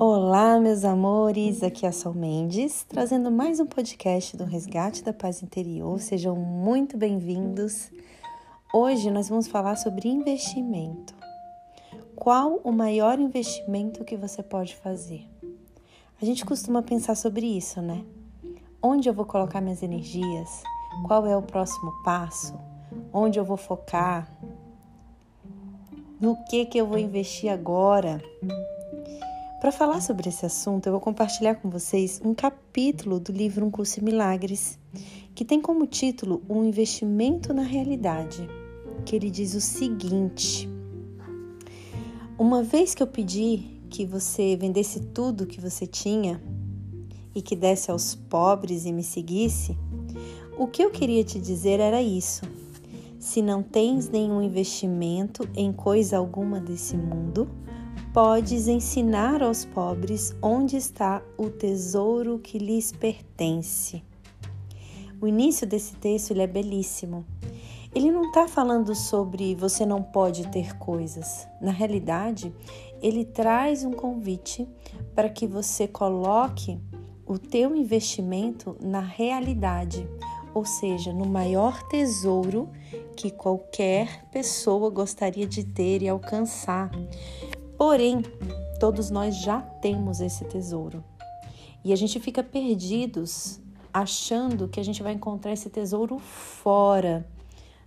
Olá, meus amores, aqui é a Sol Mendes, trazendo mais um podcast do Resgate da Paz Interior. Sejam muito bem-vindos. Hoje nós vamos falar sobre investimento. Qual o maior investimento que você pode fazer? A gente costuma pensar sobre isso, né? Onde eu vou colocar minhas energias? Qual é o próximo passo? Onde eu vou focar? No que que eu vou investir agora? Para falar sobre esse assunto, eu vou compartilhar com vocês um capítulo do livro Um Curso em Milagres, que tem como título Um Investimento na Realidade, que ele diz o seguinte: Uma vez que eu pedi que você vendesse tudo que você tinha e que desse aos pobres e me seguisse, o que eu queria te dizer era isso. Se não tens nenhum investimento em coisa alguma desse mundo, podes ensinar aos pobres onde está o tesouro que lhes pertence. O início desse texto ele é belíssimo. Ele não está falando sobre você não pode ter coisas. Na realidade, ele traz um convite para que você coloque o teu investimento na realidade, ou seja, no maior tesouro que qualquer pessoa gostaria de ter e alcançar. Porém, todos nós já temos esse tesouro. E a gente fica perdidos achando que a gente vai encontrar esse tesouro fora,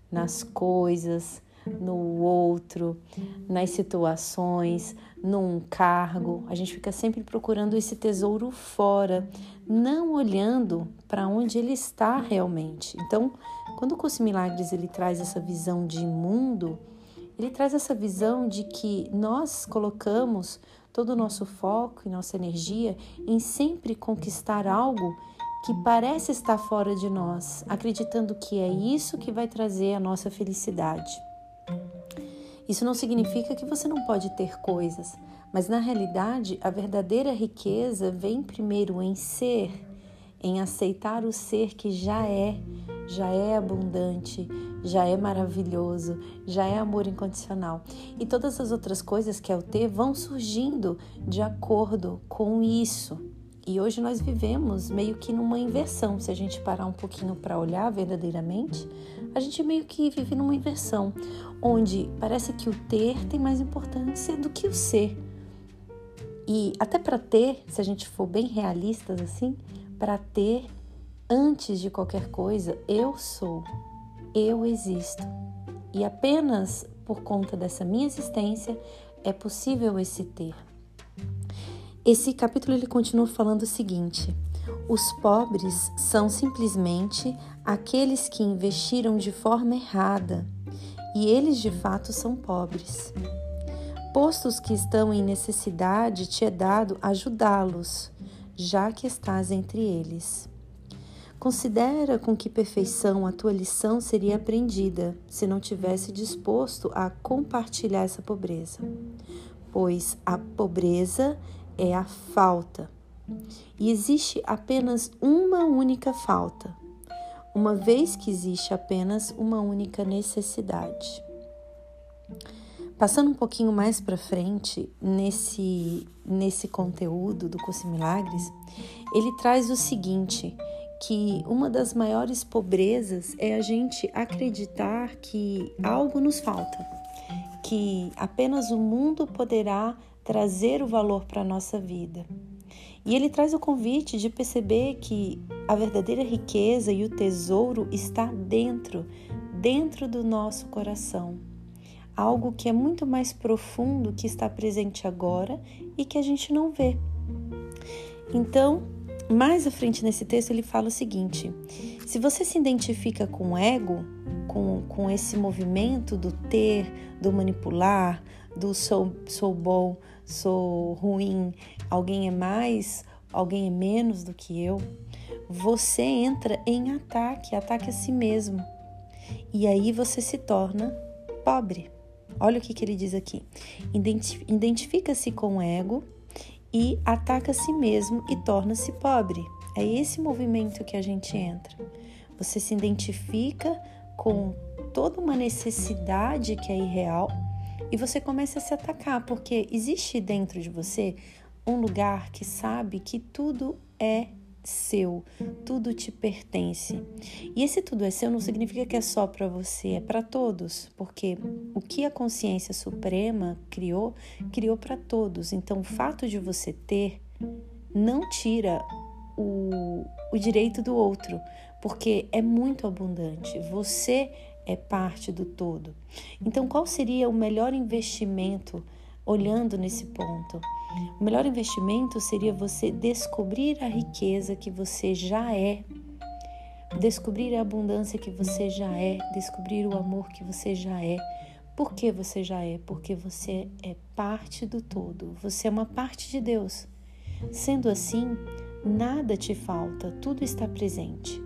nas coisas, no outro, nas situações, num cargo. A gente fica sempre procurando esse tesouro fora, não olhando para onde ele está realmente. Então, quando o curso Milagres ele traz essa visão de mundo, ele traz essa visão de que nós colocamos todo o nosso foco e nossa energia em sempre conquistar algo que parece estar fora de nós, acreditando que é isso que vai trazer a nossa felicidade. Isso não significa que você não pode ter coisas, mas na realidade a verdadeira riqueza vem primeiro em ser, em aceitar o ser que já é, já é abundante, já é maravilhoso, já é amor incondicional. E todas as outras coisas que é o ter vão surgindo de acordo com isso. E hoje nós vivemos meio que numa inversão. Se a gente parar um pouquinho para olhar verdadeiramente, a gente meio que vive numa inversão, onde parece que o ter tem mais importância do que o ser. E até para ter, se a gente for bem realistas assim, para ter antes de qualquer coisa, eu sou eu existo. E apenas por conta dessa minha existência é possível esse ter. Esse capítulo ele continua falando o seguinte: os pobres são simplesmente aqueles que investiram de forma errada, e eles de fato são pobres. Postos que estão em necessidade, te é dado ajudá-los, já que estás entre eles. Considera com que perfeição a tua lição seria aprendida se não tivesse disposto a compartilhar essa pobreza. Pois a pobreza é a falta. E existe apenas uma única falta, uma vez que existe apenas uma única necessidade. Passando um pouquinho mais para frente nesse, nesse conteúdo do Curso Milagres, ele traz o seguinte: que uma das maiores pobrezas é a gente acreditar que algo nos falta, que apenas o mundo poderá trazer o valor para a nossa vida. E ele traz o convite de perceber que a verdadeira riqueza e o tesouro está dentro, dentro do nosso coração. Algo que é muito mais profundo que está presente agora e que a gente não vê. Então, mais à frente nesse texto, ele fala o seguinte: se você se identifica com o ego, com, com esse movimento do ter, do manipular, do sou, sou bom, sou ruim, alguém é mais, alguém é menos do que eu, você entra em ataque, ataque a si mesmo. E aí você se torna pobre. Olha o que, que ele diz aqui. Identifica-se com o ego e ataca a si mesmo e torna-se pobre. É esse movimento que a gente entra. Você se identifica com toda uma necessidade que é irreal e você começa a se atacar, porque existe dentro de você um lugar que sabe que tudo é seu, tudo te pertence. E esse tudo é seu não significa que é só para você, é para todos, porque o que a consciência suprema criou, criou para todos. Então, o fato de você ter não tira o, o direito do outro, porque é muito abundante. Você é parte do todo. Então, qual seria o melhor investimento olhando nesse ponto? O melhor investimento seria você descobrir a riqueza que você já é, descobrir a abundância que você já é, descobrir o amor que você já é. Por que você já é? Porque você é parte do todo, você é uma parte de Deus. Sendo assim, nada te falta, tudo está presente.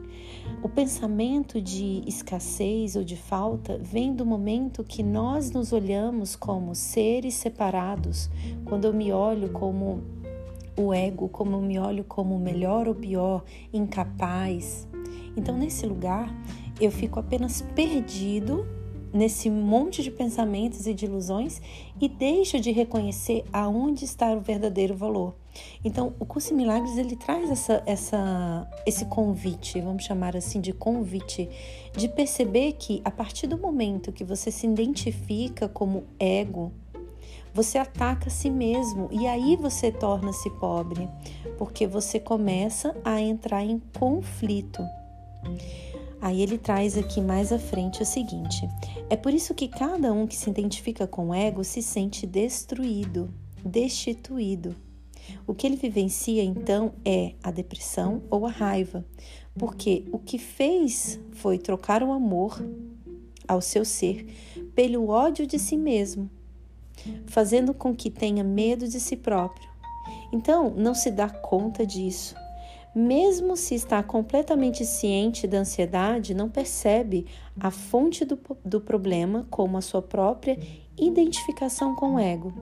O pensamento de escassez ou de falta vem do momento que nós nos olhamos como seres separados, quando eu me olho como o ego, como eu me olho como melhor ou pior, incapaz. Então, nesse lugar, eu fico apenas perdido nesse monte de pensamentos e de ilusões e deixo de reconhecer aonde está o verdadeiro valor. Então, o curso em milagres ele traz essa, essa, esse convite, vamos chamar assim de convite, de perceber que a partir do momento que você se identifica como ego, você ataca a si mesmo e aí você torna-se pobre, porque você começa a entrar em conflito. Aí ele traz aqui mais à frente o seguinte: é por isso que cada um que se identifica com o ego se sente destruído, destituído. O que ele vivencia então é a depressão ou a raiva, porque o que fez foi trocar o amor ao seu ser pelo ódio de si mesmo, fazendo com que tenha medo de si próprio. Então, não se dá conta disso mesmo se está completamente ciente da ansiedade, não percebe a fonte do, do problema como a sua própria identificação com o ego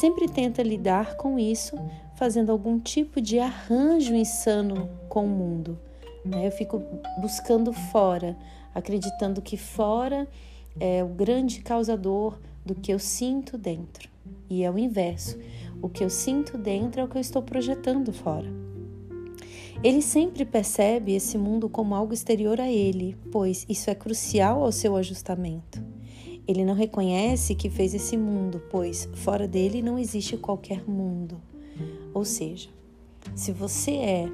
sempre tenta lidar com isso fazendo algum tipo de arranjo insano com o mundo. Né? Eu fico buscando fora, acreditando que fora é o grande causador do que eu sinto dentro. E é o inverso. O que eu sinto dentro é o que eu estou projetando fora. Ele sempre percebe esse mundo como algo exterior a ele, pois isso é crucial ao seu ajustamento. Ele não reconhece que fez esse mundo, pois fora dele não existe qualquer mundo. Ou seja, se você é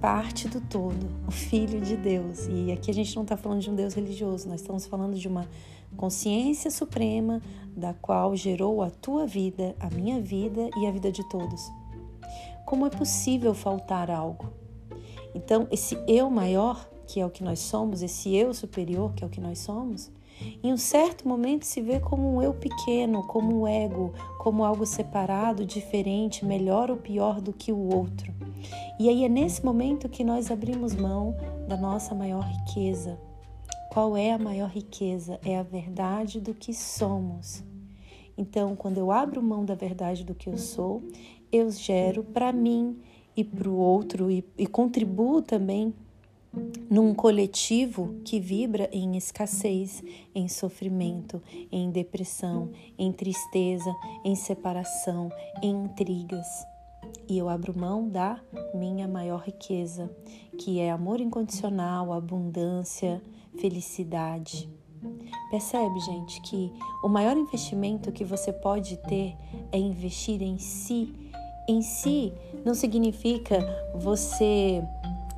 parte do todo, o Filho de Deus, e aqui a gente não está falando de um Deus religioso, nós estamos falando de uma consciência suprema da qual gerou a tua vida, a minha vida e a vida de todos. Como é possível faltar algo? Então, esse eu maior, que é o que nós somos, esse eu superior, que é o que nós somos, em um certo momento se vê como um eu pequeno, como um ego, como algo separado, diferente, melhor ou pior do que o outro. E aí é nesse momento que nós abrimos mão da nossa maior riqueza. Qual é a maior riqueza? É a verdade do que somos. Então, quando eu abro mão da verdade do que eu sou, eu gero para mim e para o outro e, e contribuo também num coletivo que vibra em escassez, em sofrimento, em depressão, em tristeza, em separação, em intrigas. E eu abro mão da minha maior riqueza, que é amor incondicional, abundância, felicidade. Percebe, gente, que o maior investimento que você pode ter é investir em si. Em si não significa você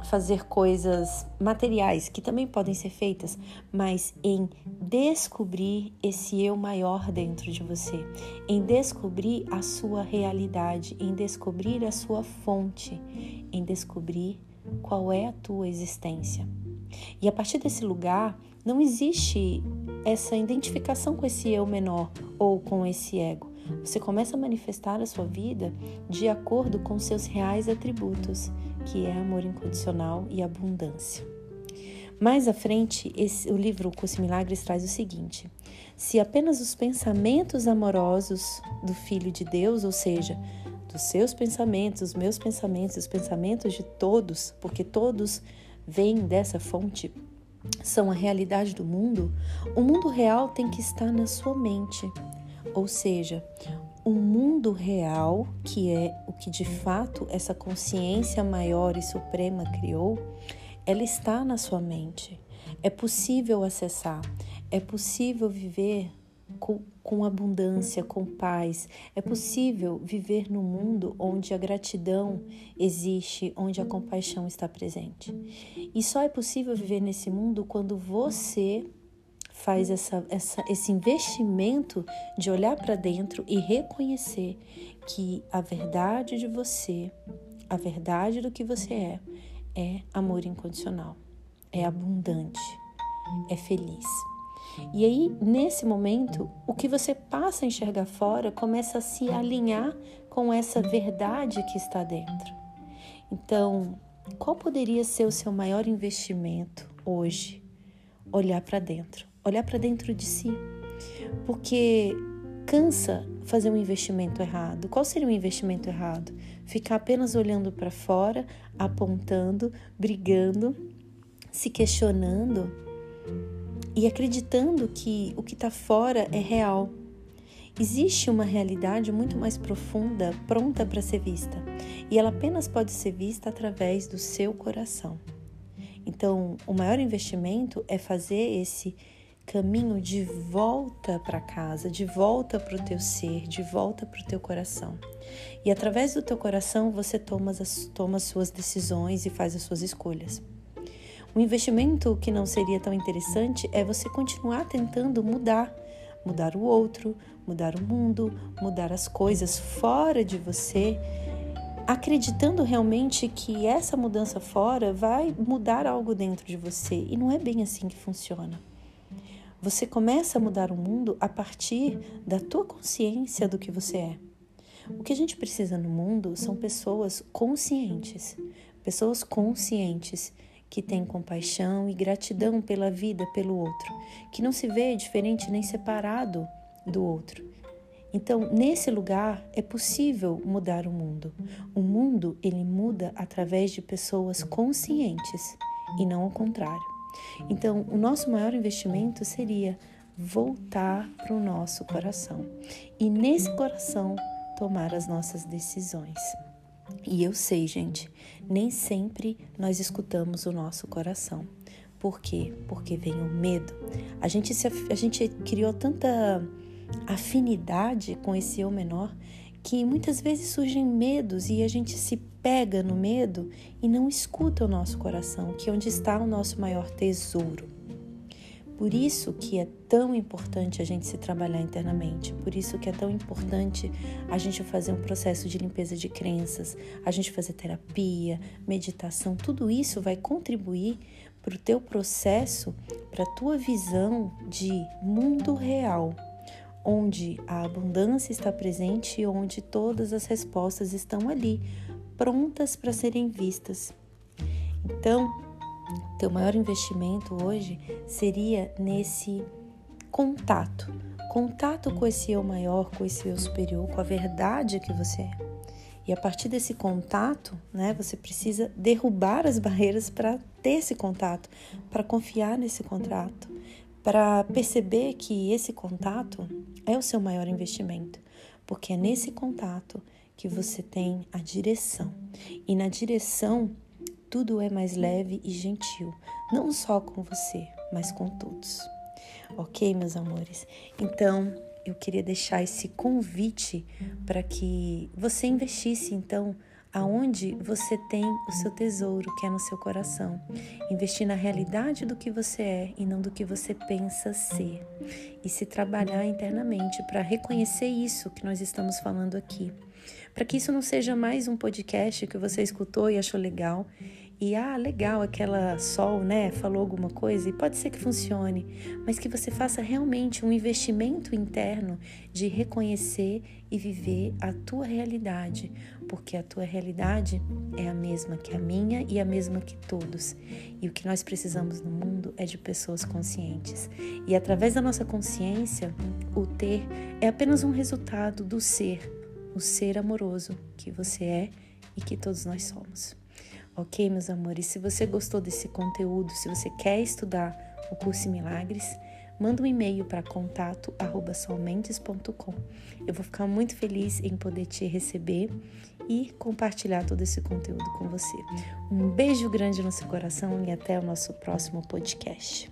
fazer coisas materiais que também podem ser feitas, mas em descobrir esse eu maior dentro de você, em descobrir a sua realidade, em descobrir a sua fonte, em descobrir qual é a tua existência. E a partir desse lugar, não existe essa identificação com esse eu menor ou com esse ego. Você começa a manifestar a sua vida de acordo com seus reais atributos, que é amor incondicional e abundância. Mais à frente, esse, o livro O Curso Milagres traz o seguinte: se apenas os pensamentos amorosos do Filho de Deus, ou seja, dos seus pensamentos, os meus pensamentos, os pensamentos de todos, porque todos vêm dessa fonte, são a realidade do mundo, o mundo real tem que estar na sua mente. Ou seja, o mundo real, que é o que de fato essa consciência maior e suprema criou, ela está na sua mente. É possível acessar, é possível viver com, com abundância, com paz. É possível viver num mundo onde a gratidão existe, onde a compaixão está presente. E só é possível viver nesse mundo quando você faz essa, essa, esse investimento de olhar para dentro e reconhecer que a verdade de você, a verdade do que você é, é amor incondicional, é abundante, é feliz. E aí, nesse momento, o que você passa a enxergar fora começa a se alinhar com essa verdade que está dentro. Então, qual poderia ser o seu maior investimento hoje? Olhar para dentro, olhar para dentro de si. Porque cansa fazer um investimento errado. Qual seria um investimento errado? Ficar apenas olhando para fora, apontando, brigando, se questionando e acreditando que o que está fora é real. Existe uma realidade muito mais profunda, pronta para ser vista, e ela apenas pode ser vista através do seu coração. Então, o maior investimento é fazer esse caminho de volta para casa, de volta para o teu ser, de volta para o teu coração. E através do teu coração você toma as, toma as suas decisões e faz as suas escolhas. Um investimento que não seria tão interessante é você continuar tentando mudar, mudar o outro, mudar o mundo, mudar as coisas fora de você, acreditando realmente que essa mudança fora vai mudar algo dentro de você. E não é bem assim que funciona. Você começa a mudar o mundo a partir da tua consciência do que você é. O que a gente precisa no mundo são pessoas conscientes, pessoas conscientes que tem compaixão e gratidão pela vida, pelo outro, que não se vê diferente nem separado do outro. Então, nesse lugar é possível mudar o mundo. O mundo ele muda através de pessoas conscientes e não ao contrário. Então, o nosso maior investimento seria voltar para o nosso coração e nesse coração tomar as nossas decisões. E eu sei, gente, nem sempre nós escutamos o nosso coração. Por quê? Porque vem o medo. A gente, se, a gente criou tanta afinidade com esse eu menor que muitas vezes surgem medos e a gente se pega no medo e não escuta o nosso coração, que é onde está o nosso maior tesouro. Por isso que é tão importante a gente se trabalhar internamente, por isso que é tão importante a gente fazer um processo de limpeza de crenças, a gente fazer terapia, meditação, tudo isso vai contribuir para o teu processo, para a tua visão de mundo real, onde a abundância está presente e onde todas as respostas estão ali, prontas para serem vistas. Então, teu maior investimento hoje seria nesse contato, contato com esse eu maior, com esse eu superior, com a verdade que você é. E a partir desse contato, né, você precisa derrubar as barreiras para ter esse contato, para confiar nesse contato, para perceber que esse contato é o seu maior investimento, porque é nesse contato que você tem a direção. E na direção tudo é mais leve e gentil, não só com você, mas com todos. Ok, meus amores? Então, eu queria deixar esse convite para que você investisse então aonde você tem o seu tesouro, que é no seu coração. Investir na realidade do que você é e não do que você pensa ser. E se trabalhar internamente para reconhecer isso que nós estamos falando aqui. Para que isso não seja mais um podcast que você escutou e achou legal e ah, legal, aquela sol, né, falou alguma coisa e pode ser que funcione, mas que você faça realmente um investimento interno de reconhecer e viver a tua realidade, porque a tua realidade é a mesma que a minha e a mesma que todos. E o que nós precisamos no mundo é de pessoas conscientes. E através da nossa consciência, o ter é apenas um resultado do ser, o ser amoroso que você é e que todos nós somos. Ok, meus amores? Se você gostou desse conteúdo, se você quer estudar o curso Milagres, manda um e-mail para contato@solmentes.com. Eu vou ficar muito feliz em poder te receber e compartilhar todo esse conteúdo com você. Um beijo grande no seu coração e até o nosso próximo podcast.